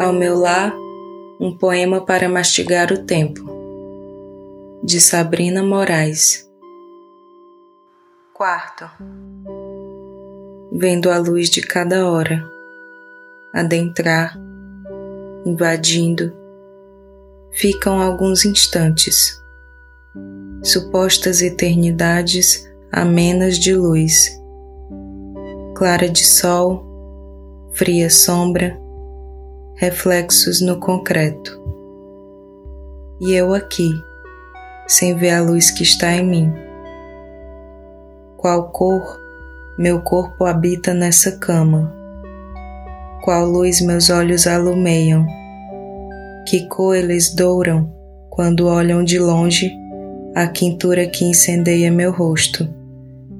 ao meu lar um poema para mastigar o tempo, de Sabrina Moraes. Quarto. Vendo a luz de cada hora adentrar, invadindo, ficam alguns instantes, supostas eternidades amenas de luz, clara de sol, fria sombra, reflexos no concreto. E eu aqui, sem ver a luz que está em mim. Qual cor meu corpo habita nessa cama? Qual luz meus olhos alumeiam? Que cor eles douram quando olham de longe a quintura que incendeia meu rosto,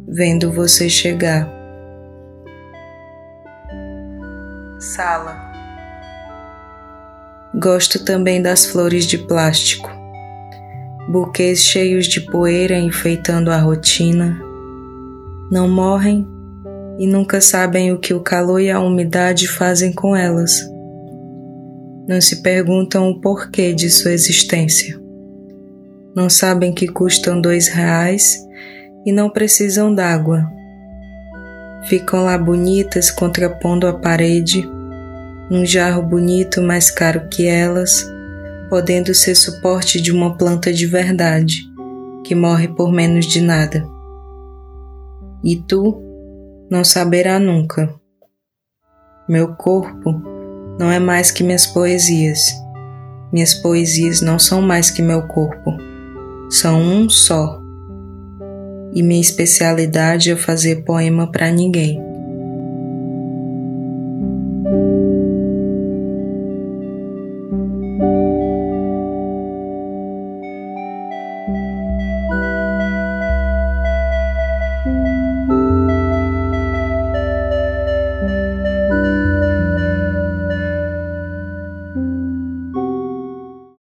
vendo você chegar? Sala Gosto também das flores de plástico, buquês cheios de poeira enfeitando a rotina. Não morrem e nunca sabem o que o calor e a umidade fazem com elas. Não se perguntam o porquê de sua existência. Não sabem que custam dois reais e não precisam d'água. Ficam lá bonitas contrapondo a parede num jarro bonito mais caro que elas, podendo ser suporte de uma planta de verdade, que morre por menos de nada. E tu não saberá nunca. Meu corpo não é mais que minhas poesias. Minhas poesias não são mais que meu corpo. São um só. E minha especialidade é fazer poema para ninguém.